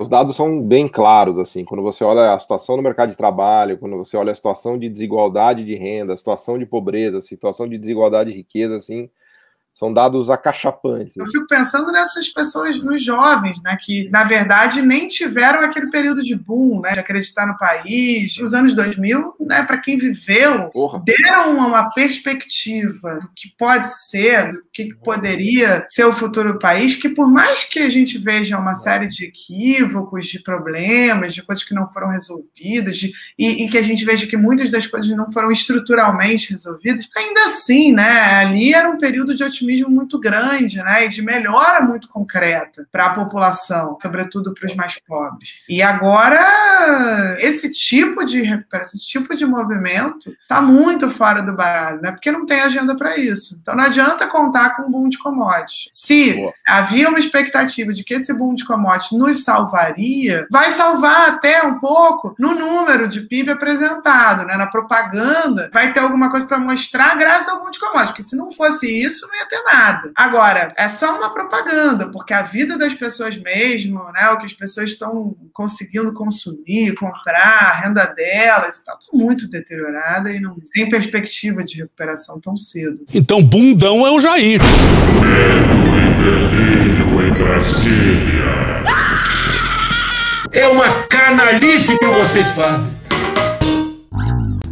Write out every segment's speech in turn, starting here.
Os dados são bem claros, assim, quando você olha a situação no mercado de trabalho, quando você olha a situação de desigualdade de renda, situação de pobreza, situação de desigualdade de riqueza, assim, são dados acachapantes. Eu fico pensando nessas pessoas, nos jovens, né, que na verdade nem tiveram aquele período de boom, né, de acreditar no país. Os anos 2000, né, para quem viveu, Porra. deram uma perspectiva do que pode ser, do que poderia ser o futuro do país, que por mais que a gente veja uma série de equívocos, de problemas, de coisas que não foram resolvidas, de, e, e que a gente veja que muitas das coisas não foram estruturalmente resolvidas, ainda assim, né, ali era um período de otimismo otimismo muito grande, né, e de melhora muito concreta para a população, sobretudo para os mais pobres. E agora esse tipo de esse tipo de movimento está muito fora do baralho, né, porque não tem agenda para isso. Então não adianta contar com um boom de commodities. Se Boa. havia uma expectativa de que esse boom de commodities nos salvaria, vai salvar até um pouco no número de PIB apresentado, né, na propaganda, vai ter alguma coisa para mostrar graças ao boom de commodities, porque se não fosse isso, não ia ter nada. Agora, é só uma propaganda, porque a vida das pessoas mesmo, né, o que as pessoas estão conseguindo consumir, comprar, a renda delas, está muito deteriorada e não tem perspectiva de recuperação tão cedo. Então, bundão é o Jair. Medo e delírio em Brasília. É uma canalice que vocês fazem.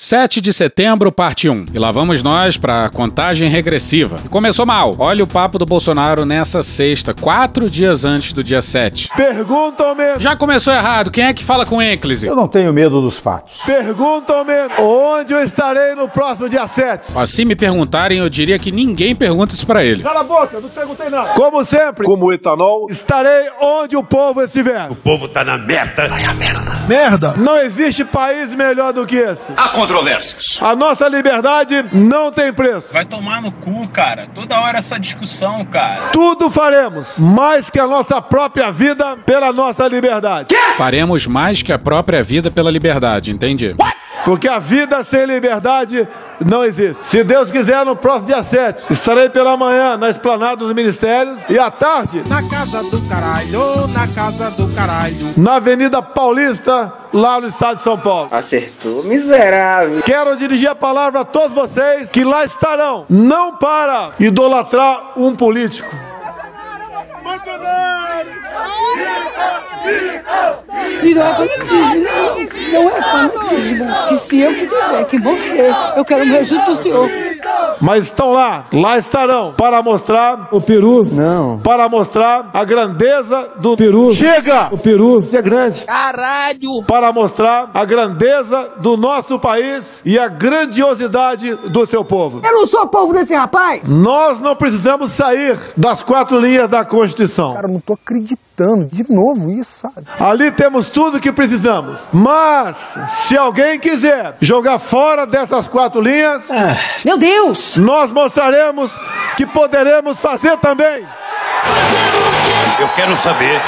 7 de setembro, parte 1. E lá vamos nós para a contagem regressiva. E começou mal. Olha o papo do Bolsonaro nessa sexta, quatro dias antes do dia 7. Perguntam mesmo. Já começou errado. Quem é que fala com ênclise? Eu não tenho medo dos fatos. Perguntam mesmo. Onde eu estarei no próximo dia 7? Ó, se me perguntarem, eu diria que ninguém pergunta isso para ele. Cala a boca, eu não perguntei nada. Como sempre, como o etanol, estarei onde o povo estiver. O povo tá na merda. Vai a merda. Merda. Não existe país melhor do que esse. A controle controvérsias. A nossa liberdade não tem preço. Vai tomar no cu, cara. Toda hora essa discussão, cara. Tudo faremos, mais que a nossa própria vida pela nossa liberdade. Que? Faremos mais que a própria vida pela liberdade, entendi. What? Porque a vida sem liberdade não existe. Se Deus quiser, no próximo dia 7, estarei pela manhã na esplanada dos ministérios e à tarde. Na casa do caralho, na casa do caralho. Na Avenida Paulista, lá no estado de São Paulo. Acertou, miserável. Quero dirigir a palavra a todos vocês que lá estarão, não para idolatrar um político. Bolsonaro! E não é fanatismo, não. Não é fanatismo. Que se eu que tiver que morrer, eu quero morrer junto do Senhor. Mas estão lá, lá estarão, para mostrar o peru. Não. Para mostrar a grandeza do peru. Chega! O peru é grande. Caralho! Para mostrar a grandeza do nosso país e a grandiosidade do seu povo. Eu não sou povo desse rapaz! Nós não precisamos sair das quatro linhas da Constituição. Cara, não tô acreditando. De novo isso, sabe? Ali temos tudo que precisamos. Mas, se alguém quiser jogar fora dessas quatro linhas. Ah. Meu Deus! Nós mostraremos que poderemos fazer também. Eu quero saber.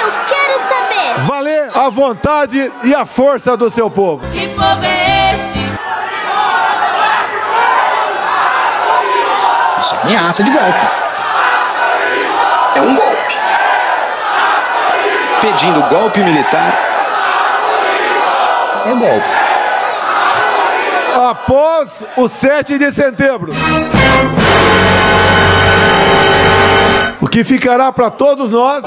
Eu quero saber. Valer a vontade e a força do seu povo. Que povo é este? Isso é ameaça de golpe. É um golpe pedindo golpe militar. É golpe. Após o 7 de setembro. Que ficará para todos nós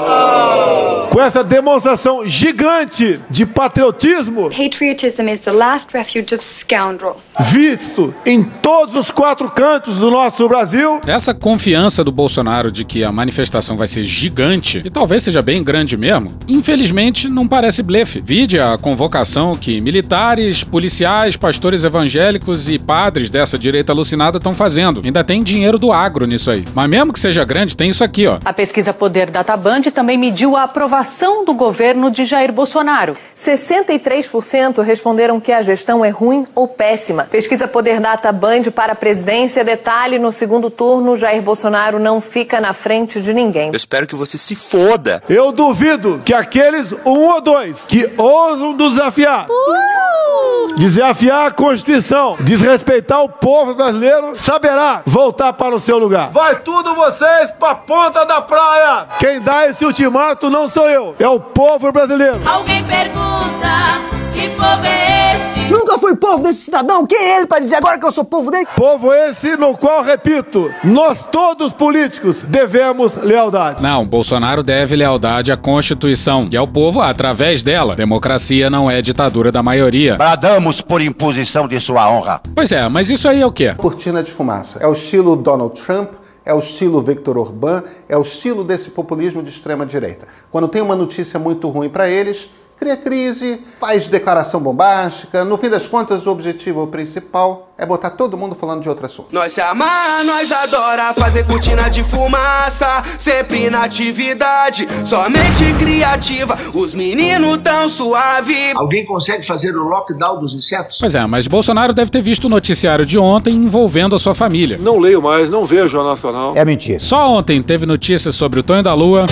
com essa demonstração gigante de patriotismo. Patriotism is the last refuge of scoundrels. Visto em todos os quatro cantos do nosso Brasil. Essa confiança do Bolsonaro de que a manifestação vai ser gigante, e talvez seja bem grande mesmo, infelizmente não parece blefe. Vide a convocação que militares, policiais, pastores evangélicos e padres dessa direita alucinada estão fazendo. Ainda tem dinheiro do agro nisso aí. Mas mesmo que seja grande, tem isso aqui, ó. A pesquisa Poder Databand também mediu a aprovação do governo de Jair Bolsonaro. 63% responderam que a gestão é ruim ou péssima. Pesquisa Poder Databand para a presidência. Detalhe: no segundo turno, Jair Bolsonaro não fica na frente de ninguém. Eu espero que você se foda. Eu duvido que aqueles um ou dois que ousam desafiar, uh! desafiar a Constituição, desrespeitar o povo brasileiro, saberá voltar para o seu lugar. Vai tudo vocês pra ponta da praia. Quem dá esse ultimato não sou eu, é o povo brasileiro. Alguém pergunta que povo é este? Nunca fui povo desse cidadão. Quem é ele para dizer agora que eu sou povo dele? Povo esse no qual, repito, nós todos políticos devemos lealdade. Não, Bolsonaro deve lealdade à Constituição e ao povo através dela. Democracia não é ditadura da maioria. Bradamos por imposição de sua honra. Pois é, mas isso aí é o quê? Cortina de fumaça. É o estilo Donald Trump é o estilo Victor Orbán, é o estilo desse populismo de extrema direita. Quando tem uma notícia muito ruim para eles, cria crise, faz declaração bombástica. No fim das contas, o objetivo principal é botar todo mundo falando de outro assunto. Nós se amar, nós adora fazer cortina de fumaça, sempre na atividade, somente criativa. Os meninos tão suave. Alguém consegue fazer o lockdown dos insetos? Pois é, mas Bolsonaro deve ter visto o noticiário de ontem envolvendo a sua família. Não leio mais, não vejo a Nacional. É mentira. Só ontem teve notícias sobre o Tonho da Lua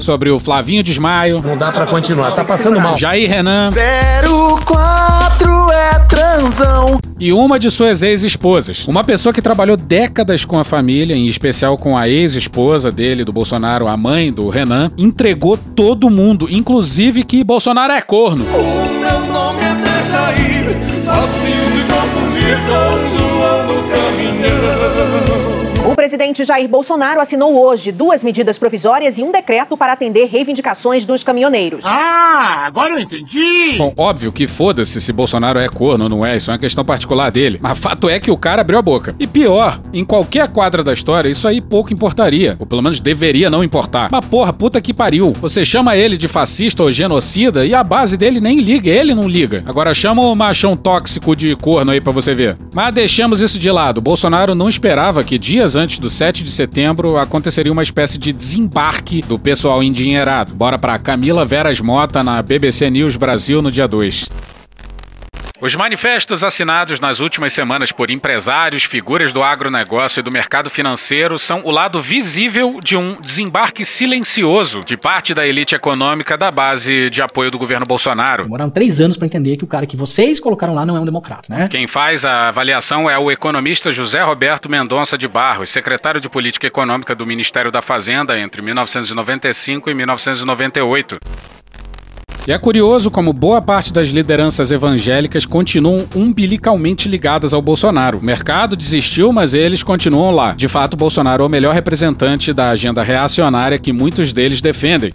sobre o Flavinho Desmaio. Não dá para continuar, tá passando mal. Jair Renan. 04 é transão. E uma de suas ex-esposas. Uma pessoa que trabalhou décadas com a família, em especial com a ex-esposa dele, do Bolsonaro, a mãe do Renan, entregou todo mundo, inclusive que Bolsonaro é corno. O meu nome é Dejair, fácil de confundir com Caminhão. O presidente Jair Bolsonaro assinou hoje duas medidas provisórias e um decreto para atender reivindicações dos caminhoneiros. Ah, agora eu entendi! Bom, óbvio que foda-se se Bolsonaro é corno ou não é, isso é uma questão particular dele. Mas fato é que o cara abriu a boca. E pior, em qualquer quadra da história, isso aí pouco importaria. Ou pelo menos deveria não importar. Mas porra, puta que pariu. Você chama ele de fascista ou genocida e a base dele nem liga, ele não liga. Agora chama o machão tóxico de corno aí pra você ver. Mas deixamos isso de lado. Bolsonaro não esperava que dias antes do 7 de setembro aconteceria uma espécie de desembarque do pessoal endinheirado. Bora pra Camila Veras Mota na BBC News Brasil no dia 2. Os manifestos assinados nas últimas semanas por empresários, figuras do agronegócio e do mercado financeiro são o lado visível de um desembarque silencioso de parte da elite econômica da base de apoio do governo Bolsonaro. Demoraram três anos para entender que o cara que vocês colocaram lá não é um democrata, né? Quem faz a avaliação é o economista José Roberto Mendonça de Barros, secretário de Política Econômica do Ministério da Fazenda entre 1995 e 1998. E é curioso como boa parte das lideranças evangélicas continuam umbilicalmente ligadas ao Bolsonaro. O mercado desistiu, mas eles continuam lá. De fato, Bolsonaro é o melhor representante da agenda reacionária que muitos deles defendem.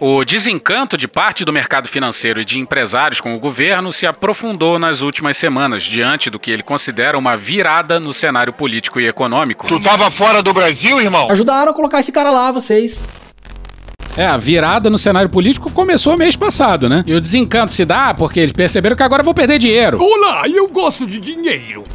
O desencanto de parte do mercado financeiro e de empresários com o governo se aprofundou nas últimas semanas, diante do que ele considera uma virada no cenário político e econômico. Tu tava fora do Brasil, irmão? Ajudaram a colocar esse cara lá, vocês. É, a virada no cenário político começou mês passado, né? E o desencanto se dá porque eles perceberam que agora vão perder dinheiro. Olá, eu gosto de dinheiro.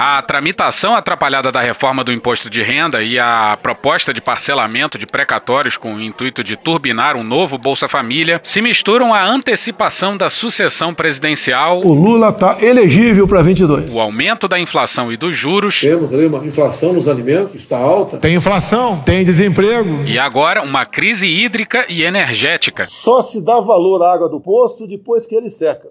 A tramitação atrapalhada da reforma do imposto de renda e a proposta de parcelamento de precatórios com o intuito de turbinar um novo Bolsa Família se misturam à antecipação da sucessão presidencial. O Lula está elegível para 22. O aumento da inflação e dos juros. Temos ali uma inflação nos alimentos, está alta. Tem inflação, tem desemprego. E agora uma crise hídrica e energética. Só se dá valor à água do poço depois que ele seca.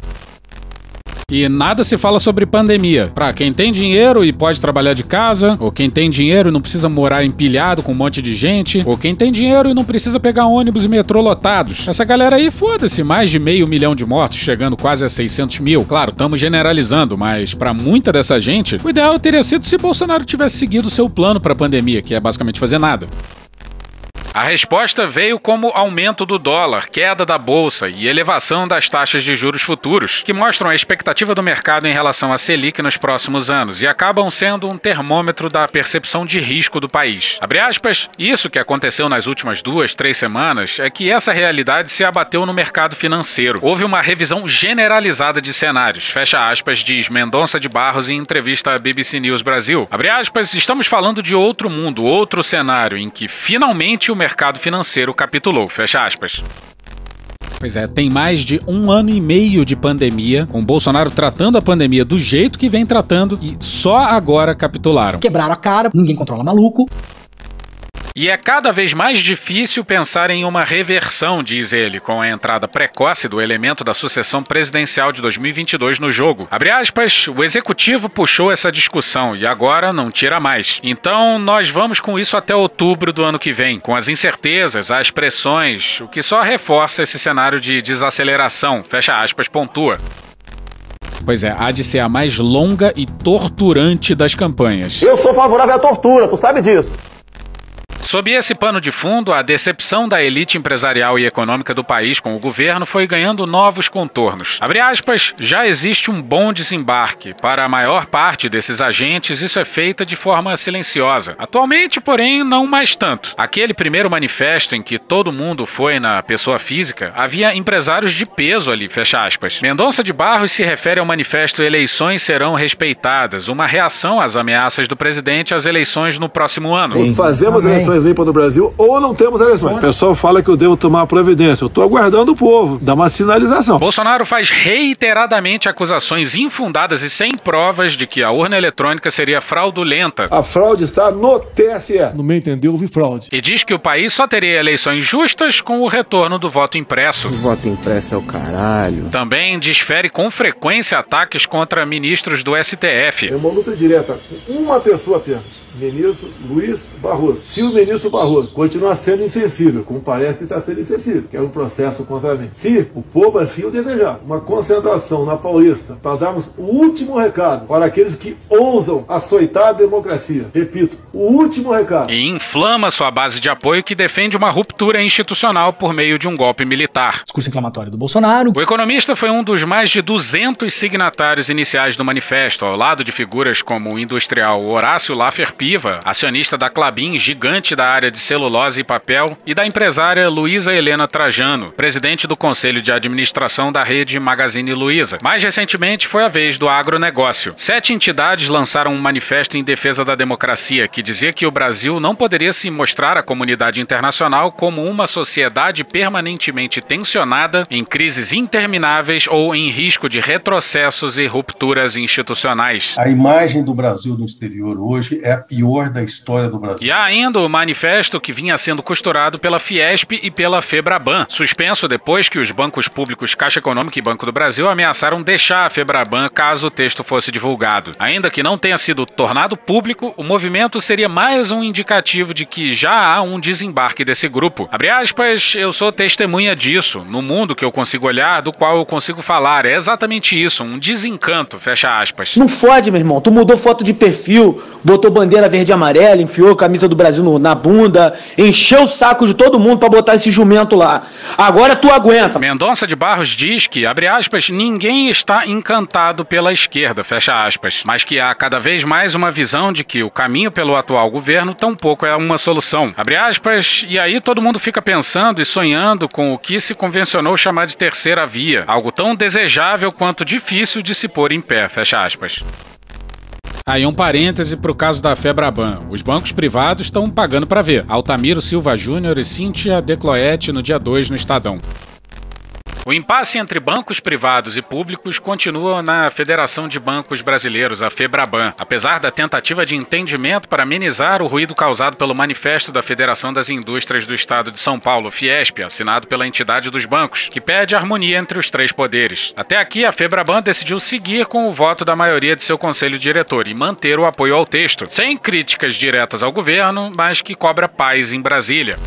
E nada se fala sobre pandemia. Pra quem tem dinheiro e pode trabalhar de casa, ou quem tem dinheiro e não precisa morar empilhado com um monte de gente, ou quem tem dinheiro e não precisa pegar ônibus e metrô lotados. Essa galera aí, foda-se, mais de meio milhão de mortos, chegando quase a 600 mil. Claro, estamos generalizando, mas para muita dessa gente, o ideal teria sido se Bolsonaro tivesse seguido seu plano pra pandemia, que é basicamente fazer nada. A resposta veio como aumento do dólar, queda da bolsa e elevação das taxas de juros futuros, que mostram a expectativa do mercado em relação à Selic nos próximos anos e acabam sendo um termômetro da percepção de risco do país. Abre aspas, isso que aconteceu nas últimas duas, três semanas é que essa realidade se abateu no mercado financeiro. Houve uma revisão generalizada de cenários. Fecha aspas, diz Mendonça de Barros em entrevista à BBC News Brasil. Abre aspas, estamos falando de outro mundo, outro cenário em que finalmente o mercado financeiro capitulou. Fecha aspas. Pois é, tem mais de um ano e meio de pandemia, com Bolsonaro tratando a pandemia do jeito que vem tratando e só agora capitularam. Quebraram a cara, ninguém controla maluco. E é cada vez mais difícil pensar em uma reversão, diz ele, com a entrada precoce do elemento da sucessão presidencial de 2022 no jogo. Abre aspas, o executivo puxou essa discussão e agora não tira mais. Então nós vamos com isso até outubro do ano que vem, com as incertezas, as pressões, o que só reforça esse cenário de desaceleração. Fecha aspas, pontua. Pois é, há de ser a mais longa e torturante das campanhas. Eu sou favorável à tortura, tu sabe disso. Sob esse pano de fundo, a decepção da elite empresarial e econômica do país com o governo foi ganhando novos contornos. Abre aspas, já existe um bom desembarque. Para a maior parte desses agentes, isso é feito de forma silenciosa. Atualmente, porém, não mais tanto. Aquele primeiro manifesto em que todo mundo foi na pessoa física, havia empresários de peso ali, fecha aspas. Mendonça de Barros se refere ao manifesto Eleições serão respeitadas, uma reação às ameaças do presidente às eleições no próximo ano. Fazemos eleições limpas no Brasil ou não temos eleições. O pessoal fala que eu devo tomar providência. Eu estou aguardando o povo, dar uma sinalização. Bolsonaro faz reiteradamente acusações infundadas e sem provas de que a urna eletrônica seria fraudulenta. A fraude está no TSE. No meu entender, houve fraude. E diz que o país só teria eleições justas com o retorno do voto impresso. O voto impresso é o caralho. Também desfere com frequência ataques contra ministros do STF. É uma luta direta com uma pessoa apenas ministro Luiz Barroso. Se o ministro Barroso continuar sendo insensível, como parece que está sendo insensível, que é um processo contra mim, se o povo assim o desejar, uma concentração na Paulista para darmos o último recado para aqueles que ousam açoitar a democracia. Repito, o último recado. E inflama sua base de apoio que defende uma ruptura institucional por meio de um golpe militar. Discurso inflamatório do Bolsonaro. O economista foi um dos mais de 200 signatários iniciais do manifesto, ao lado de figuras como o industrial Horácio Laffer Piva, acionista da Clabin, gigante da área de celulose e papel, e da empresária Luísa Helena Trajano, presidente do Conselho de Administração da rede Magazine Luiza. Mais recentemente foi a vez do agronegócio. Sete entidades lançaram um manifesto em defesa da democracia que dizia que o Brasil não poderia se mostrar à comunidade internacional como uma sociedade permanentemente tensionada, em crises intermináveis ou em risco de retrocessos e rupturas institucionais. A imagem do Brasil no exterior hoje é a pior da história do Brasil. E há ainda o manifesto que vinha sendo costurado pela Fiesp e pela Febraban, suspenso depois que os bancos públicos Caixa Econômica e Banco do Brasil ameaçaram deixar a Febraban caso o texto fosse divulgado. Ainda que não tenha sido tornado público, o movimento seria mais um indicativo de que já há um desembarque desse grupo. Abre aspas, eu sou testemunha disso, no mundo que eu consigo olhar, do qual eu consigo falar. É exatamente isso, um desencanto, fecha aspas. Não fode, meu irmão. Tu mudou foto de perfil, botou bandeira verde e amarela, enfiou a camisa do Brasil no, na bunda, encheu o saco de todo mundo para botar esse jumento lá. Agora tu aguenta. Mendonça de Barros diz que, abre aspas, ninguém está encantado pela esquerda, fecha aspas, mas que há cada vez mais uma visão de que o caminho pelo atual governo tampouco é uma solução. Abre aspas, e aí todo mundo fica pensando e sonhando com o que se convencionou chamar de terceira via, algo tão desejável quanto difícil de se pôr em pé, fecha aspas. Aí um parêntese para o caso da Febraban. Os bancos privados estão pagando para ver. Altamiro Silva Júnior e Cíntia Decloete no dia 2 no Estadão. O impasse entre bancos privados e públicos continua na Federação de Bancos Brasileiros, a FEBRABAN, apesar da tentativa de entendimento para amenizar o ruído causado pelo Manifesto da Federação das Indústrias do Estado de São Paulo, Fiesp, assinado pela entidade dos bancos, que pede harmonia entre os três poderes. Até aqui, a FEBRABAN decidiu seguir com o voto da maioria de seu conselho diretor e manter o apoio ao texto, sem críticas diretas ao governo, mas que cobra paz em Brasília.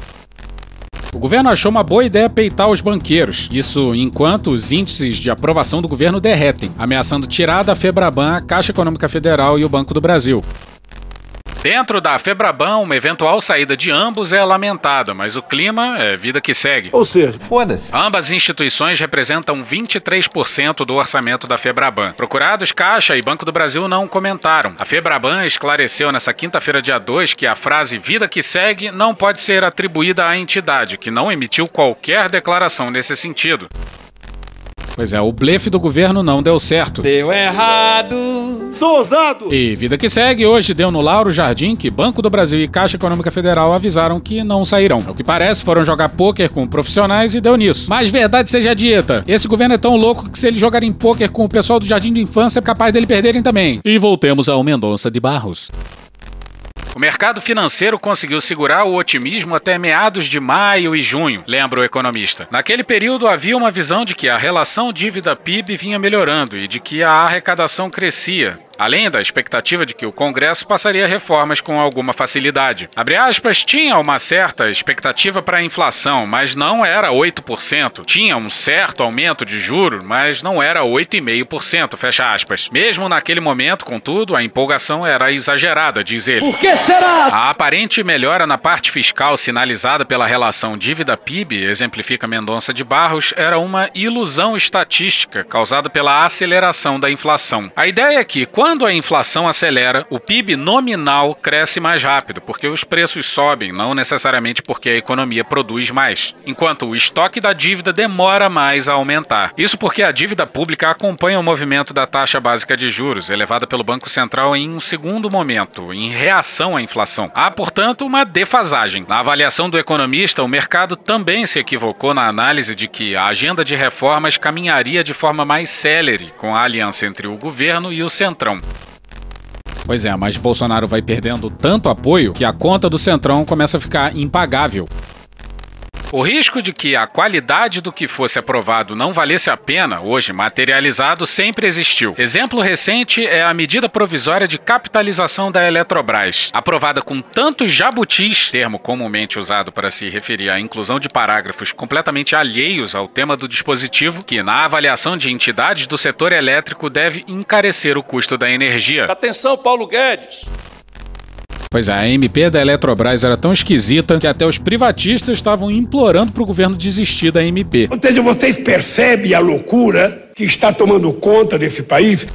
O governo achou uma boa ideia peitar os banqueiros, isso enquanto os índices de aprovação do governo derretem, ameaçando tirar da Febraban a Caixa Econômica Federal e o Banco do Brasil. Dentro da Febraban, uma eventual saída de ambos é lamentada, mas o clima é vida que segue. Ou seja, foda-se. Ambas instituições representam 23% do orçamento da Febraban. Procurados, Caixa e Banco do Brasil não comentaram. A Febraban esclareceu nessa quinta-feira, dia 2, que a frase vida que segue não pode ser atribuída à entidade, que não emitiu qualquer declaração nesse sentido. Pois é, o blefe do governo não deu certo. Deu errado. Sou ousado. E vida que segue, hoje deu no Lauro Jardim que Banco do Brasil e Caixa Econômica Federal avisaram que não sairão. Ao que parece, foram jogar pôquer com profissionais e deu nisso. Mas verdade seja dita, esse governo é tão louco que se ele jogar em pôquer com o pessoal do Jardim de Infância é capaz dele perderem também. E voltemos ao Mendonça de Barros. O mercado financeiro conseguiu segurar o otimismo até meados de maio e junho, lembra o economista. Naquele período havia uma visão de que a relação dívida-PIB vinha melhorando e de que a arrecadação crescia, além da expectativa de que o Congresso passaria reformas com alguma facilidade. Abre aspas, tinha uma certa expectativa para a inflação, mas não era 8%. Tinha um certo aumento de juros, mas não era 8,5%, fecha aspas. Mesmo naquele momento, contudo, a empolgação era exagerada, diz ele. Por que será? A aparente melhora na parte fiscal sinalizada pela relação dívida-PIB, exemplifica Mendonça de Barros, era uma ilusão estatística causada pela aceleração da inflação. A ideia é que, quando quando a inflação acelera, o PIB nominal cresce mais rápido, porque os preços sobem, não necessariamente porque a economia produz mais, enquanto o estoque da dívida demora mais a aumentar. Isso porque a dívida pública acompanha o movimento da taxa básica de juros, elevada pelo Banco Central em um segundo momento, em reação à inflação. Há, portanto, uma defasagem. Na avaliação do economista, o mercado também se equivocou na análise de que a agenda de reformas caminharia de forma mais célere com a aliança entre o governo e o Centrão. Pois é, mas Bolsonaro vai perdendo tanto apoio que a conta do Centrão começa a ficar impagável. O risco de que a qualidade do que fosse aprovado não valesse a pena, hoje materializado, sempre existiu. Exemplo recente é a medida provisória de capitalização da Eletrobras. Aprovada com tantos jabutis, termo comumente usado para se referir à inclusão de parágrafos completamente alheios ao tema do dispositivo, que na avaliação de entidades do setor elétrico deve encarecer o custo da energia. Atenção, Paulo Guedes! Pois é, a MP da Eletrobras era tão esquisita que até os privatistas estavam implorando para o governo desistir da MP. Ou seja, vocês percebem a loucura que está tomando conta desse país?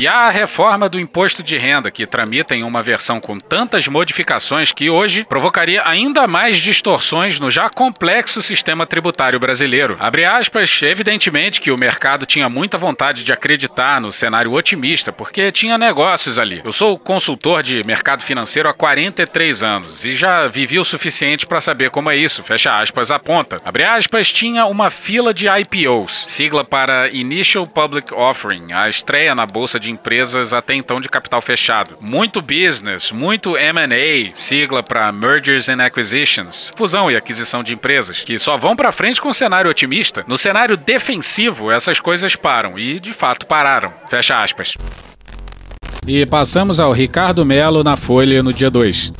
E a reforma do imposto de renda, que tramita em uma versão com tantas modificações que hoje provocaria ainda mais distorções no já complexo sistema tributário brasileiro. Abre aspas, evidentemente que o mercado tinha muita vontade de acreditar no cenário otimista, porque tinha negócios ali. Eu sou consultor de mercado financeiro há 43 anos e já vivi o suficiente para saber como é isso, fecha aspas, aponta. Abre aspas, tinha uma fila de IPOs, sigla para Initial Public Offering, a estreia na bolsa de empresas até então de capital fechado. Muito business, muito M&A, sigla para Mergers and Acquisitions, fusão e aquisição de empresas, que só vão para frente com um cenário otimista. No cenário defensivo, essas coisas param e de fato pararam. Fecha aspas. E passamos ao Ricardo Melo na Folha no dia 2.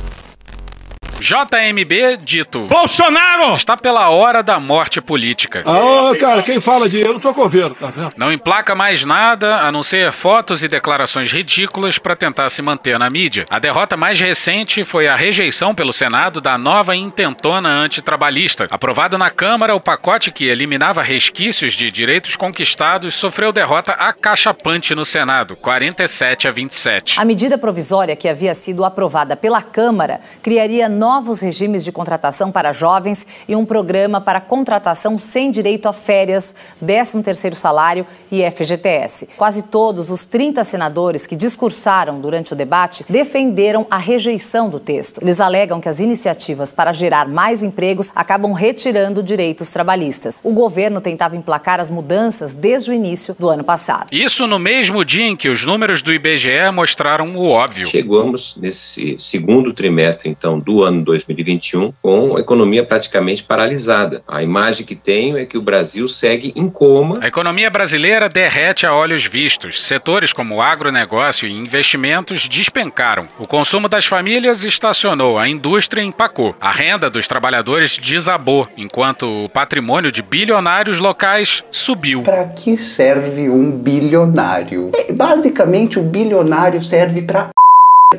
JMB dito. Bolsonaro! Está pela hora da morte política. Ah, cara, quem fala de eu não tô governo, tá vendo? Não emplaca mais nada a não ser fotos e declarações ridículas para tentar se manter na mídia. A derrota mais recente foi a rejeição pelo Senado da nova intentona antitrabalhista. Aprovado na Câmara, o pacote que eliminava resquícios de direitos conquistados sofreu derrota acachapante no Senado, 47 a 27. A medida provisória que havia sido aprovada pela Câmara criaria novos regimes de contratação para jovens e um programa para contratação sem direito a férias, 13º salário e FGTS. Quase todos os 30 senadores que discursaram durante o debate defenderam a rejeição do texto. Eles alegam que as iniciativas para gerar mais empregos acabam retirando direitos trabalhistas. O governo tentava emplacar as mudanças desde o início do ano passado. Isso no mesmo dia em que os números do IBGE mostraram o óbvio. Chegamos nesse segundo trimestre, então, do ano 2021 com a economia praticamente paralisada. A imagem que tenho é que o Brasil segue em coma. A economia brasileira derrete a olhos vistos. Setores como agronegócio e investimentos despencaram. O consumo das famílias estacionou, a indústria empacou. A renda dos trabalhadores desabou, enquanto o patrimônio de bilionários locais subiu. Para que serve um bilionário? Basicamente, o bilionário serve para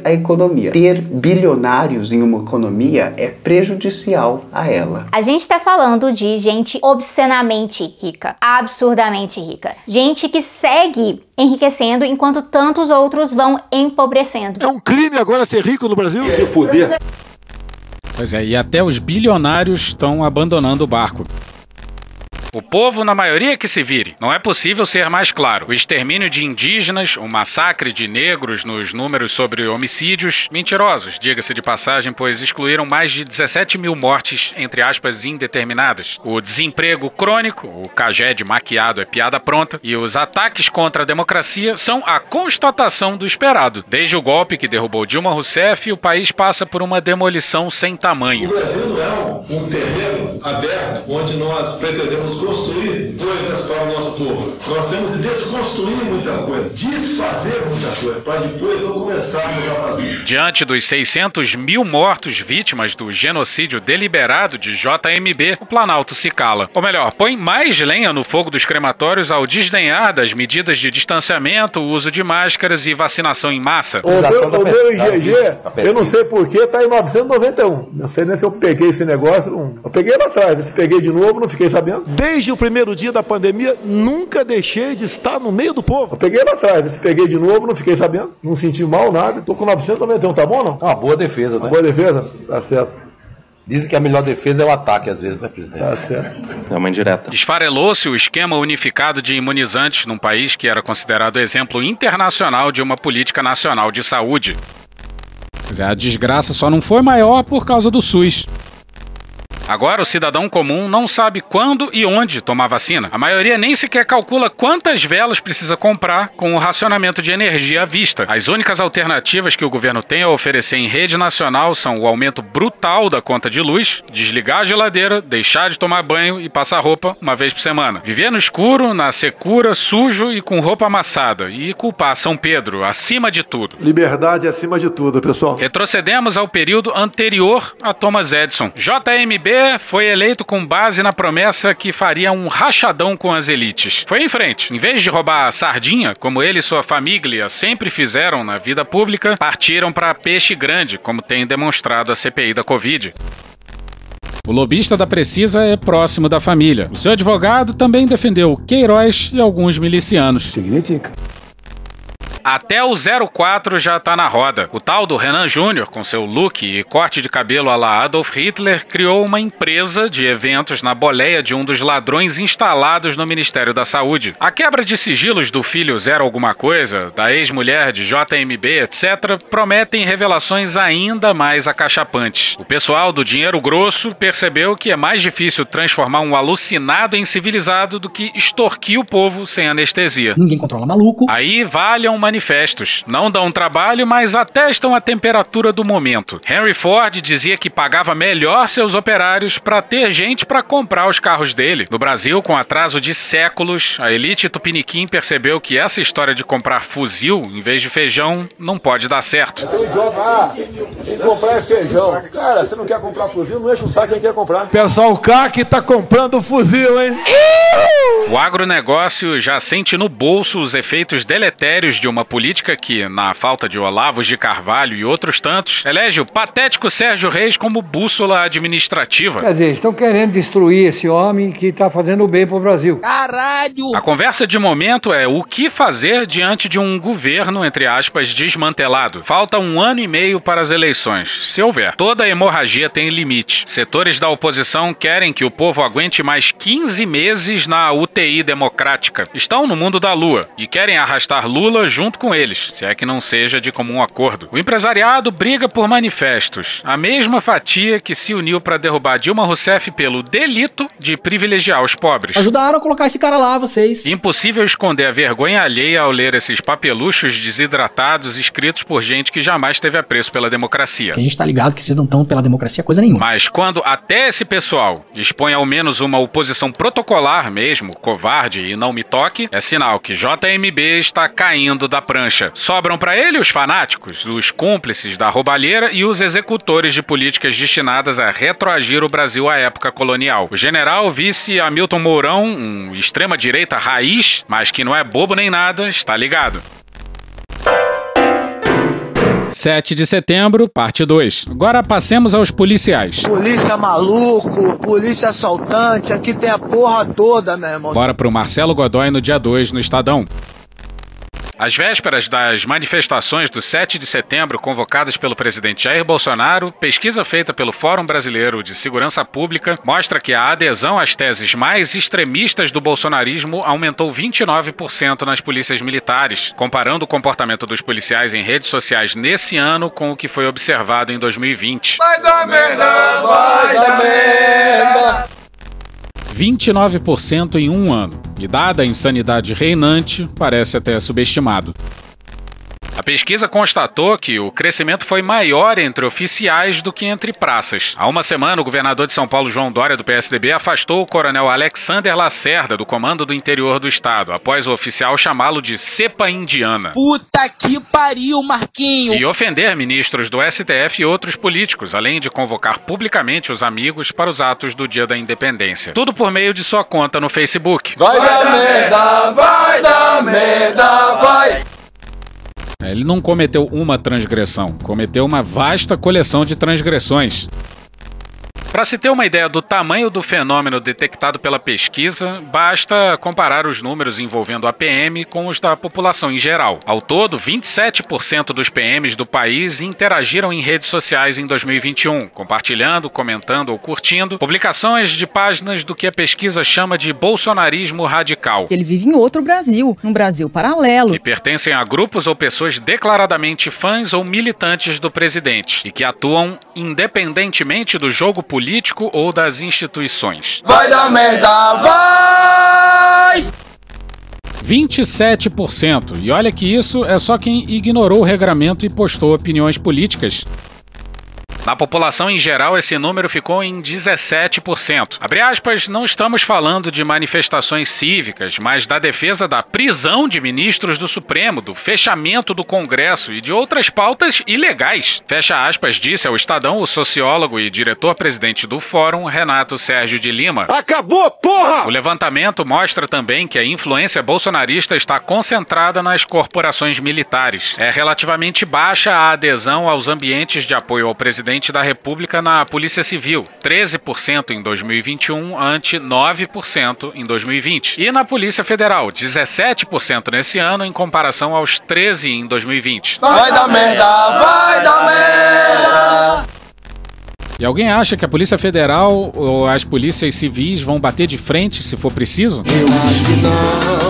a economia. Ter bilionários em uma economia é prejudicial a ela. A gente está falando de gente obscenamente rica, absurdamente rica. Gente que segue enriquecendo enquanto tantos outros vão empobrecendo. É um crime agora ser rico no Brasil? Se fuder. Pois é, e até os bilionários estão abandonando o barco. O povo, na maioria, que se vire. Não é possível ser mais claro. O extermínio de indígenas, o massacre de negros nos números sobre homicídios, mentirosos, diga-se de passagem, pois excluíram mais de 17 mil mortes, entre aspas, indeterminadas. O desemprego crônico, o caged maquiado é piada pronta, e os ataques contra a democracia são a constatação do esperado. Desde o golpe que derrubou Dilma Rousseff, o país passa por uma demolição sem tamanho. O Brasil não é um terreno aberto onde nós pretendemos construir coisas para o nosso povo. Nós temos de desconstruir muita coisa, desfazer muita coisa, para depois não começarmos a fazer. Diante dos 600 mil mortos vítimas do genocídio deliberado de JMB, o Planalto se cala. Ou melhor, põe mais lenha no fogo dos crematórios ao desdenhar das medidas de distanciamento, uso de máscaras e vacinação em massa. O meu, o meu IgG, eu não sei porquê, tá em 991. Não sei nem se eu peguei esse negócio. Eu peguei lá atrás, se peguei de novo, não fiquei sabendo. Desde o primeiro dia da pandemia, nunca deixei de estar no meio do povo. Eu peguei lá atrás, se peguei de novo, não fiquei sabendo. Não senti mal, nada. Tô com 991, tá bom não? É uma boa defesa, né? Uma boa defesa? Tá certo. Dizem que a melhor defesa é o ataque, às vezes, né, presidente? Tá certo. É uma indireta. Esfarelou-se o esquema unificado de imunizantes num país que era considerado exemplo internacional de uma política nacional de saúde. Quer dizer, a desgraça só não foi maior por causa do SUS. Agora, o cidadão comum não sabe quando e onde tomar vacina. A maioria nem sequer calcula quantas velas precisa comprar com o racionamento de energia à vista. As únicas alternativas que o governo tem a oferecer em rede nacional são o aumento brutal da conta de luz, desligar a geladeira, deixar de tomar banho e passar roupa uma vez por semana. Viver no escuro, na secura, sujo e com roupa amassada. E culpar São Pedro, acima de tudo. Liberdade acima de tudo, pessoal. Retrocedemos ao período anterior a Thomas Edison. JMB foi eleito com base na promessa que faria um rachadão com as elites. Foi em frente. Em vez de roubar a sardinha, como ele e sua família sempre fizeram na vida pública, partiram para peixe grande, como tem demonstrado a CPI da Covid. O lobista da Precisa é próximo da família. O seu advogado também defendeu Queiroz e alguns milicianos. Significa. Até o 04 já tá na roda. O tal do Renan Júnior, com seu look e corte de cabelo à la Adolf Hitler, criou uma empresa de eventos na boleia de um dos ladrões instalados no Ministério da Saúde. A quebra de sigilos do filho Zero Alguma Coisa, da ex-mulher de JMB, etc., prometem revelações ainda mais acachapantes. O pessoal do dinheiro grosso percebeu que é mais difícil transformar um alucinado em civilizado do que extorquir o povo sem anestesia. Ninguém controla maluco. Aí valham manifestos. Não dão trabalho, mas atestam a temperatura do momento. Henry Ford dizia que pagava melhor seus operários para ter gente para comprar os carros dele. No Brasil, com atraso de séculos, a elite tupiniquim percebeu que essa história de comprar fuzil em vez de feijão não pode dar certo. Tem idiota, ah, tem que comprar é feijão. Cara, você não quer comprar fuzil, não enche o saco quem quer comprar. Pessoal, o CAC tá comprando fuzil, hein? O agronegócio já sente no bolso os efeitos deletérios de uma política que, na falta de Olavos de Carvalho e outros tantos, elege o patético Sérgio Reis como bússola administrativa. Quer dizer, estão querendo destruir esse homem que está fazendo bem pro Brasil. Caralho! A conversa de momento é o que fazer diante de um governo, entre aspas, desmantelado. Falta um ano e meio para as eleições, se houver. Toda hemorragia tem limite. Setores da oposição querem que o povo aguente mais 15 meses na UTI democrática. Estão no mundo da lua e querem arrastar Lula junto com eles, se é que não seja de comum acordo. O empresariado briga por manifestos, a mesma fatia que se uniu para derrubar Dilma Rousseff pelo delito de privilegiar os pobres. Ajudaram a colocar esse cara lá, vocês. Impossível esconder a vergonha alheia ao ler esses papeluchos desidratados escritos por gente que jamais teve apreço pela democracia. A gente tá ligado que vocês não estão pela democracia coisa nenhuma. Mas quando até esse pessoal expõe ao menos uma oposição protocolar mesmo, covarde e não me toque, é sinal que JMB está caindo da prancha. Sobram para ele os fanáticos, os cúmplices da roubalheira e os executores de políticas destinadas a retroagir o Brasil à época colonial. O general vice Hamilton Mourão, um extrema-direita raiz, mas que não é bobo nem nada, está ligado. 7 de setembro, parte 2. Agora passemos aos policiais. Polícia maluco, polícia assaltante, aqui tem a porra toda, meu irmão. Bora pro Marcelo Godoy no dia 2 no Estadão. Às vésperas das manifestações do 7 de setembro convocadas pelo presidente Jair Bolsonaro, pesquisa feita pelo Fórum Brasileiro de Segurança Pública mostra que a adesão às teses mais extremistas do bolsonarismo aumentou 29% nas polícias militares, comparando o comportamento dos policiais em redes sociais nesse ano com o que foi observado em 2020. Vai dar merda, vai dar merda. 29% em um ano. E dada a insanidade reinante, parece até subestimado. A pesquisa constatou que o crescimento foi maior entre oficiais do que entre praças. Há uma semana, o governador de São Paulo, João Dória, do PSDB, afastou o coronel Alexander Lacerda do comando do interior do estado, após o oficial chamá-lo de cepa indiana. Puta que pariu, Marquinho! E ofender ministros do STF e outros políticos, além de convocar publicamente os amigos para os atos do Dia da Independência. Tudo por meio de sua conta no Facebook. Vai dar merda, vai dar merda, vai! Ele não cometeu uma transgressão, cometeu uma vasta coleção de transgressões. Para se ter uma ideia do tamanho do fenômeno detectado pela pesquisa, basta comparar os números envolvendo a PM com os da população em geral. Ao todo, 27% dos PMs do país interagiram em redes sociais em 2021, compartilhando, comentando ou curtindo publicações de páginas do que a pesquisa chama de bolsonarismo radical. Ele vive em outro Brasil, num Brasil paralelo. E pertencem a grupos ou pessoas declaradamente fãs ou militantes do presidente e que atuam independentemente do jogo político político ou das instituições. Vai dar merda, vai! 27%. E olha que isso é só quem ignorou o regramento e postou opiniões políticas. Na população em geral, esse número ficou em 17%. Abre aspas, não estamos falando de manifestações cívicas, mas da defesa da prisão de ministros do Supremo, do fechamento do Congresso e de outras pautas ilegais. Fecha aspas, disse ao Estadão o sociólogo e diretor-presidente do Fórum, Renato Sérgio de Lima. Acabou, porra! O levantamento mostra também que a influência bolsonarista está concentrada nas corporações militares. É relativamente baixa a adesão aos ambientes de apoio ao presidente presidente da República na Polícia Civil, 13% em 2021 ante 9% em 2020. E na Polícia Federal, 17% nesse ano em comparação aos 13 em 2020. Vai dar merda, vai dar merda. E alguém acha que a Polícia Federal ou as polícias civis vão bater de frente se for preciso? Eu acho que não.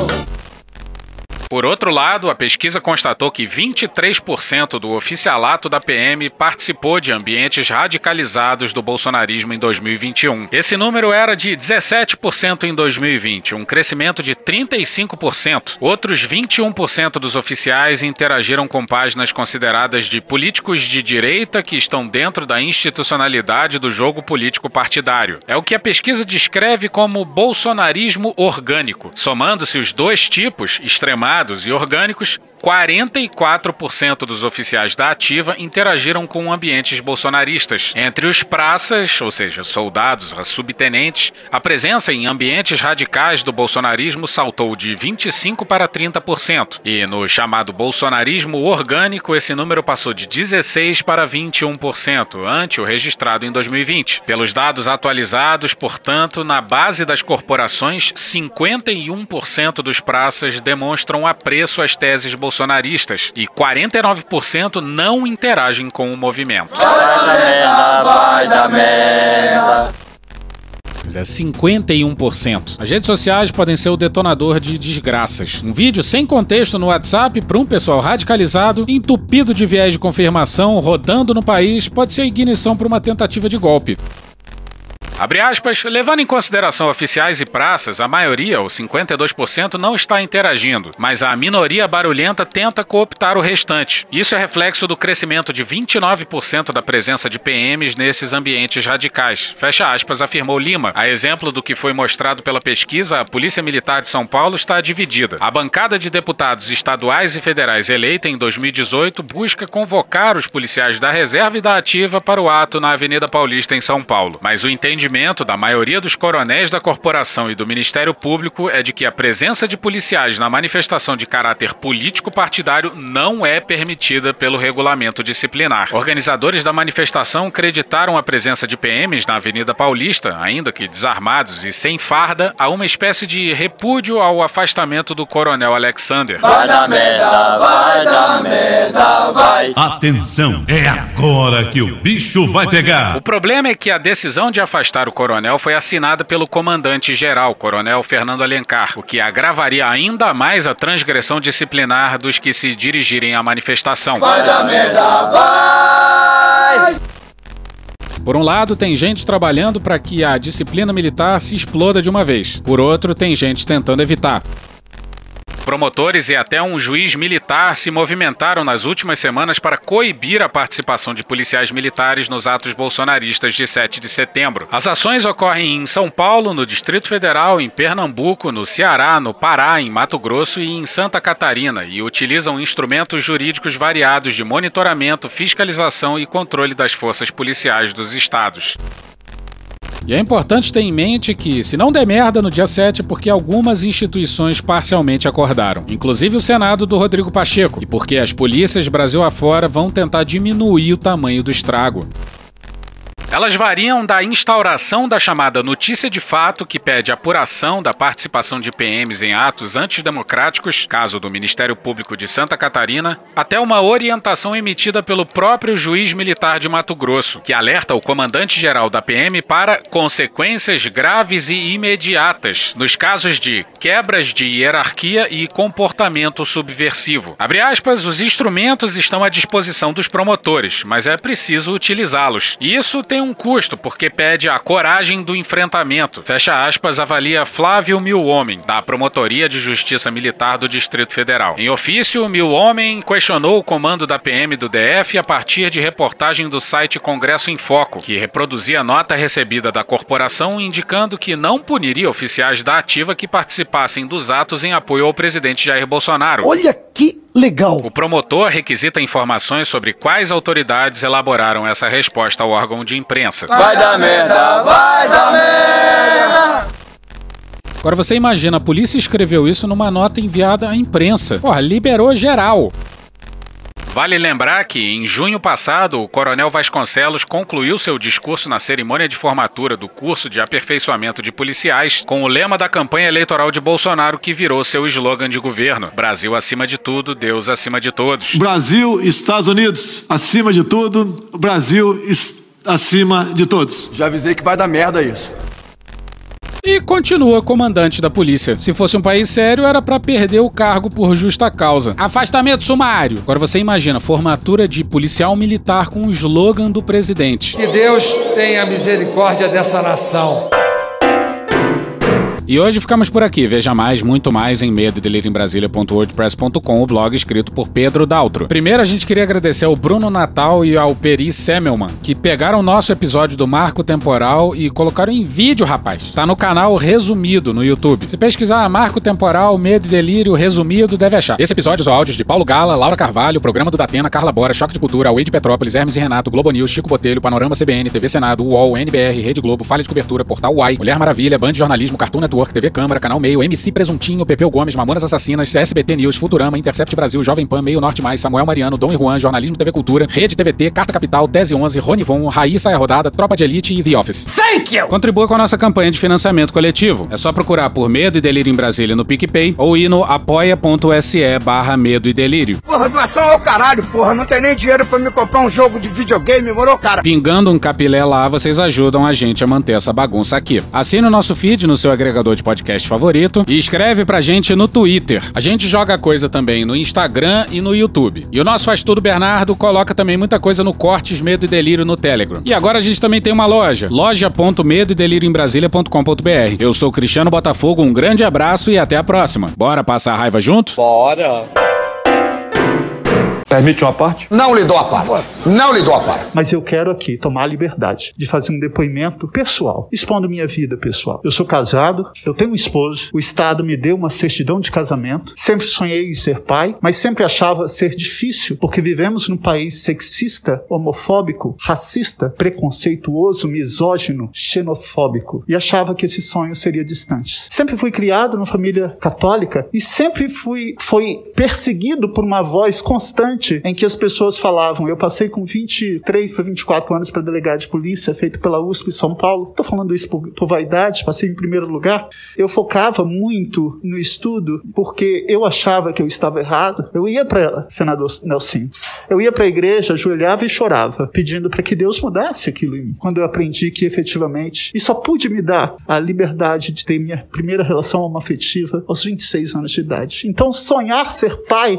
Por outro lado, a pesquisa constatou que 23% do oficialato da PM participou de ambientes radicalizados do bolsonarismo em 2021. Esse número era de 17% em 2020, um crescimento de 35%. Outros 21% dos oficiais interagiram com páginas consideradas de políticos de direita que estão dentro da institucionalidade do jogo político partidário. É o que a pesquisa descreve como bolsonarismo orgânico. Somando-se os dois tipos, e orgânicos, 44% dos oficiais da ativa interagiram com ambientes bolsonaristas. Entre os praças, ou seja, soldados a subtenentes, a presença em ambientes radicais do bolsonarismo saltou de 25% para 30%. E no chamado bolsonarismo orgânico, esse número passou de 16% para 21%, ante o registrado em 2020. Pelos dados atualizados, portanto, na base das corporações, 51% dos praças demonstram apreço às teses bolsonaristas e 49% não interagem com o movimento. Vai dar merda, vai dar merda. É 51%. As redes sociais podem ser o detonador de desgraças. Um vídeo sem contexto no WhatsApp para um pessoal radicalizado, entupido de viés de confirmação, rodando no país, pode ser ignição para uma tentativa de golpe. Abre aspas, levando em consideração oficiais e praças, a maioria, ou 52%, não está interagindo, mas a minoria barulhenta tenta cooptar o restante. Isso é reflexo do crescimento de 29% da presença de PMs nesses ambientes radicais. Fecha aspas, afirmou Lima. A exemplo do que foi mostrado pela pesquisa, a Polícia Militar de São Paulo está dividida. A bancada de deputados estaduais e federais eleita em 2018 busca convocar os policiais da reserva e da ativa para o ato na Avenida Paulista, em São Paulo. Mas o entendimento entendimento da maioria dos coronéis da corporação e do Ministério Público é de que a presença de policiais na manifestação de caráter político partidário não é permitida pelo regulamento disciplinar. Organizadores da manifestação acreditaram a presença de PMs na Avenida Paulista, ainda que desarmados e sem farda, a uma espécie de repúdio ao afastamento do coronel Alexander. Vai dar merda, vai dar merda, vai. Atenção, é agora que o bicho vai pegar. O problema é que a decisão de afastar o coronel foi assinada pelo comandante-geral, coronel Fernando Alencar, o que agravaria ainda mais a transgressão disciplinar dos que se dirigirem à manifestação. Vai dar merda, vai. Por um lado, tem gente trabalhando para que a disciplina militar se exploda de uma vez. Por outro, tem gente tentando evitar. Promotores e até um juiz militar se movimentaram nas últimas semanas para coibir a participação de policiais militares nos atos bolsonaristas de 7 de setembro. As ações ocorrem em São Paulo, no Distrito Federal, em Pernambuco, no Ceará, no Pará, em Mato Grosso e em Santa Catarina e utilizam instrumentos jurídicos variados de monitoramento, fiscalização e controle das forças policiais dos estados. E é importante ter em mente que, se não der merda no dia 7, porque algumas instituições parcialmente acordaram, inclusive o Senado do Rodrigo Pacheco, e porque as polícias Brasil afora vão tentar diminuir o tamanho do estrago. Elas variam da instauração da chamada notícia de fato, que pede apuração da participação de PMs em atos antidemocráticos, caso do Ministério Público de Santa Catarina, até uma orientação emitida pelo próprio juiz militar de Mato Grosso, que alerta o comandante-geral da PM para consequências graves e imediatas nos casos de quebras de hierarquia e comportamento subversivo. Abre aspas, os instrumentos estão à disposição dos promotores, mas é preciso utilizá-los. Isso tem um custo, porque pede a coragem do enfrentamento. Fecha aspas, avalia Flávio Milhomem, da Promotoria de Justiça Militar do Distrito Federal. Em ofício, Milhomem questionou o comando da PM do DF a partir de reportagem do site Congresso em Foco, que reproduzia nota recebida da corporação indicando que não puniria oficiais da ativa que participassem dos atos em apoio ao presidente Jair Bolsonaro. Olha que legal! O promotor requisita informações sobre quais autoridades elaboraram essa resposta ao órgão de imprensa. Vai dar merda, vai dar merda. Agora você imagina, a polícia escreveu isso numa nota enviada à imprensa. Porra, liberou geral. Vale lembrar que, em junho passado, o Coronel Vasconcelos concluiu seu discurso na cerimônia de formatura do curso de aperfeiçoamento de policiais com o lema da campanha eleitoral de Bolsonaro que virou seu slogan de governo: Brasil acima de tudo, Deus acima de todos. Brasil, Estados Unidos, acima de tudo, Brasil acima de todos. Já avisei que vai dar merda isso. E continua comandante da polícia. Se fosse um país sério, era para perder o cargo por justa causa. Afastamento sumário. Agora você imagina, formatura de policial militar com o slogan do presidente. Que Deus tenha misericórdia dessa nação. E hoje ficamos por aqui. Veja mais, muito mais em medo o blog escrito por Pedro Daltro. Primeiro, a gente queria agradecer ao Bruno Natal e ao Peri Semmelman, que pegaram o nosso episódio do Marco Temporal e colocaram em vídeo, rapaz. Tá no canal resumido no YouTube. Se pesquisar Marco Temporal, Medo e Delírio resumido, deve achar. Esse episódio são áudios de Paulo Gala, Laura Carvalho, Programa do Datena, Carla Bora, Choque de Cultura, Away de Petrópolis, Hermes e Renato, Globo News, Chico Botelho, Panorama CBN, TV Senado, UOL, NBR, Rede Globo, Falha de Cobertura, Portal Uai, Mulher Maravilha, Band de Jornalismo, Cartoon Network, TV Câmara, Canal Meio, MC Presuntinho, Pepeu Gomes, Mamonas Assassinas, SBT News, Futurama, Intercept Brasil, Jovem Pan, Meio Norte Mais, Samuel Mariano, Dom e Juan, Jornalismo TV Cultura, Rede TVT, Carta Capital, Tese 11, Rony Von, Raíssa é Rodada, Tropa de Elite e The Office. Thank you! Contribua com a nossa campanha de financiamento coletivo. É só procurar por Medo e Delírio em Brasília no PicPay ou ir no apoia.se barra Medo e Delírio. Porra, doação ao caralho, porra. Não tem nem dinheiro pra me comprar um jogo de videogame, morou, cara? Pingando um capilé lá, vocês ajudam a gente a manter essa bagunça aqui. Assine o nosso feed no seu agregador de podcast favorito e escreve pra gente no Twitter. A gente joga coisa também no Instagram e no YouTube. E o nosso Faz Tudo Bernardo coloca também muita coisa no Cortes Medo e Delírio no Telegram. E agora a gente também tem uma loja, loja.medo delírio em Brasília.com.br. Eu sou Cristiano Botafogo, um grande abraço e até a próxima. Bora passar a raiva junto? Bora! Permite uma parte? Não lhe dou a parte. Não lhe dou a parte. Mas eu quero aqui tomar a liberdade de fazer um depoimento pessoal, expondo minha vida pessoal. Eu sou casado, eu tenho um esposo, o Estado me deu uma certidão de casamento, sempre sonhei em ser pai, mas sempre achava ser difícil, porque vivemos num país sexista, homofóbico, racista, preconceituoso, misógino, xenofóbico, e achava que esse sonho seria distante. Sempre fui criado numa família católica e sempre fui foi perseguido por uma voz constante em que as pessoas falavam. Eu passei com 23 para 24 anos para delegado de polícia, feito pela USP São Paulo. Estou falando isso por, por vaidade, passei em primeiro lugar. Eu focava muito no estudo porque eu achava que eu estava errado. Eu ia para senador Nelson. Eu ia para a igreja, ajoelhava e chorava, pedindo para que Deus mudasse aquilo em mim. Quando eu aprendi que efetivamente, e só pude me dar a liberdade de ter minha primeira relação homoafetiva aos 26 anos de idade. Então, sonhar ser pai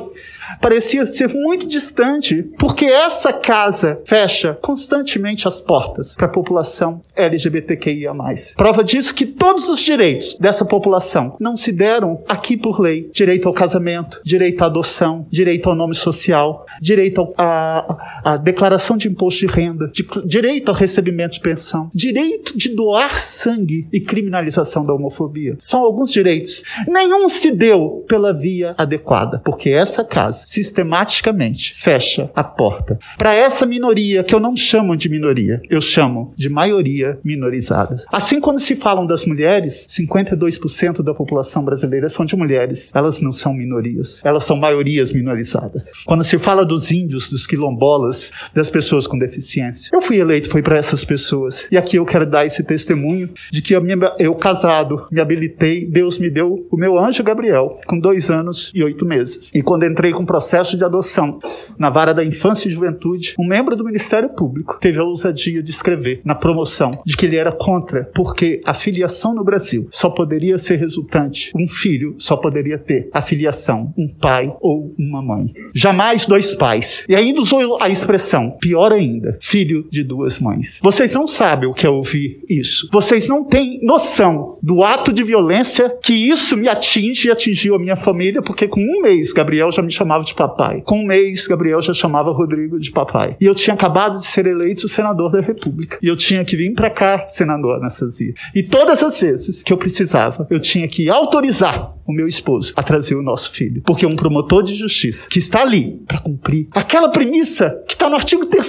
parecia ser muito distante, porque essa casa fecha constantemente as portas para a população LGBTQIA. Prova disso que todos os direitos dessa população não se deram aqui por lei: direito ao casamento, direito à adoção, direito ao nome social, direito à, à declaração de imposto de renda, de, direito ao recebimento de pensão, direito de doar sangue e criminalização da homofobia. São alguns direitos. Nenhum se deu pela via adequada, porque essa casa sistematicamente fecha a porta para essa minoria que eu não chamo de minoria, eu chamo de maioria minorizada. Assim, quando se falam das mulheres, 52% da população brasileira são de mulheres. Elas não são minorias, elas são maiorias minorizadas. Quando se fala dos índios, dos quilombolas, das pessoas com deficiência, eu fui eleito, foi para essas pessoas. E aqui eu quero dar esse testemunho de que eu, eu casado, me habilitei, Deus me deu o meu anjo Gabriel, com dois anos e oito meses. E quando entrei com processo de adoção na vara da infância e juventude, um membro do Ministério Público teve a ousadia de escrever na promoção de que ele era contra, porque a filiação no Brasil só poderia ser resultante, um filho só poderia ter a filiação, um pai ou uma mãe. Jamais dois pais. E ainda usou a expressão, pior ainda, filho de duas mães. Vocês não sabem o que é ouvir isso. Vocês não têm noção do ato de violência que isso me atinge e atingiu a minha família, porque com um mês Gabriel já me chamava de papai. Com um mês Gabriel já chamava Rodrigo de papai. E eu tinha acabado de ser eleito senador da República. E eu tinha que vir para cá, senador Anastasia. E todas as vezes que eu precisava, eu tinha que autorizar o meu esposo a trazer o nosso filho. Porque um promotor de justiça que está ali para cumprir aquela premissa que está no artigo 3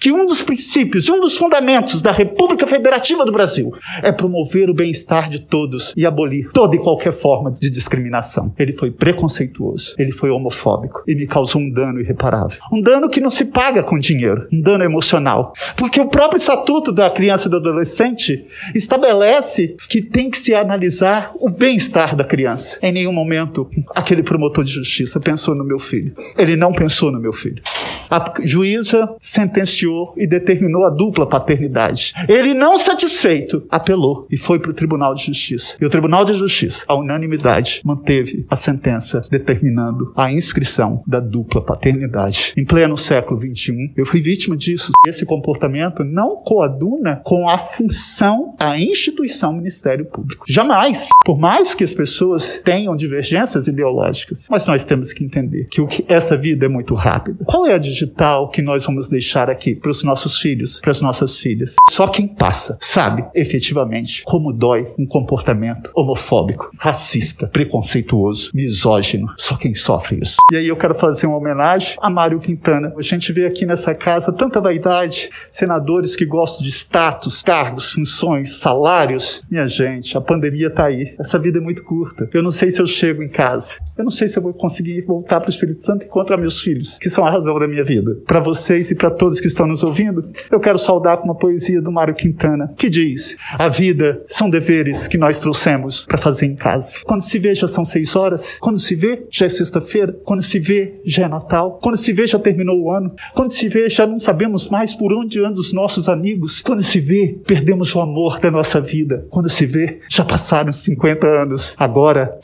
que um dos princípios, um dos fundamentos da República Federativa do Brasil é promover o bem-estar de todos e abolir toda e qualquer forma de discriminação. Ele foi preconceituoso, ele foi homofóbico e me causou um dano irreparável. Um dano que não se paga com dinheiro, um dano emocional. Porque o próprio Estatuto da Criança e do Adolescente estabelece que tem que se analisar o bem-estar da criança. Em nenhum momento aquele promotor de justiça pensou no meu filho. Ele não pensou no meu filho. A juíza sentenciou e determinou a dupla paternidade. Ele, não satisfeito, apelou e foi para o Tribunal de Justiça. E o Tribunal de Justiça, a unanimidade, manteve a sentença determinando a inscrição da dupla paternidade. Em pleno século XXI, eu fui vítima disso. Esse comportamento não coaduna com a função, a instituição Ministério Público. Jamais. Por mais que as pessoas tenham divergências ideológicas, mas nós temos que entender que, o que essa vida é muito rápida. Qual é a digital que nós vamos deixar aqui para os nossos filhos, para as nossas filhas? Só quem passa sabe efetivamente como dói um comportamento homofóbico, racista, preconceituoso, misógino. Só quem sofre isso. E aí eu quero fazer uma homenagem a Mário Quintana. A gente vê aqui nessa casa tanta vaidade, senadores que gostam de status, cargos, funções, salários. Minha gente, a pandemia tá aí. Essa vida é muito curta. Eu não sei se eu chego em casa. Eu não sei se eu vou conseguir voltar para o Espírito Santo e encontrar meus filhos, que são a razão da minha vida. Para vocês e para todos que estão nos ouvindo, eu quero saudar com uma poesia do Mário Quintana, que diz: A vida são deveres que nós trouxemos para fazer em casa. Quando se vê, já são seis horas. Quando se vê, já é sexta-feira. Quando se vê, já é Natal. Quando se vê, já terminou o ano. Quando se vê, já não sabemos mais por onde andam os nossos amigos. Quando se vê, perdemos o amor da nossa vida. Quando se vê, já passaram 50 anos. Agora,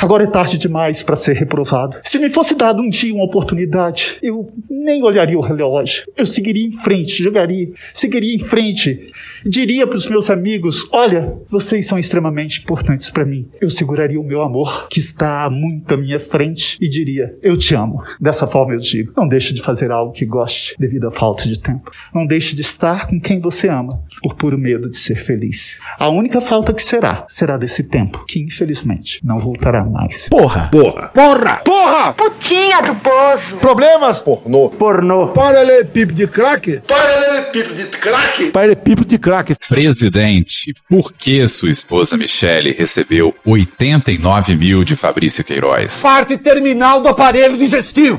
agora é tarde demais para ser reprovado. Se me fosse dado um dia uma oportunidade, eu nem olharia o relógio. Eu seguiria em frente, jogaria, seguiria em frente. Diria para os meus amigos: olha, vocês são extremamente importantes para mim. Eu seguraria o meu amor, que está muito à minha frente, e diria: eu te amo. Dessa forma eu digo: não deixe de fazer algo que goste devido à falta de tempo. Não deixe de estar com quem você ama, por puro medo de ser feliz. A única falta que será, será desse tempo, que infelizmente não voltará mais. Porra! Porra! Porra! Porra! Putinha do poço. Problemas? Pornô. Pornô. Paralelepípedo de crack? Paralelepípedo de crack? Paralelepípedo de crack. Presidente, por que sua esposa Michele recebeu 89 mil de Fabrício Queiroz? Parte terminal do aparelho digestivo.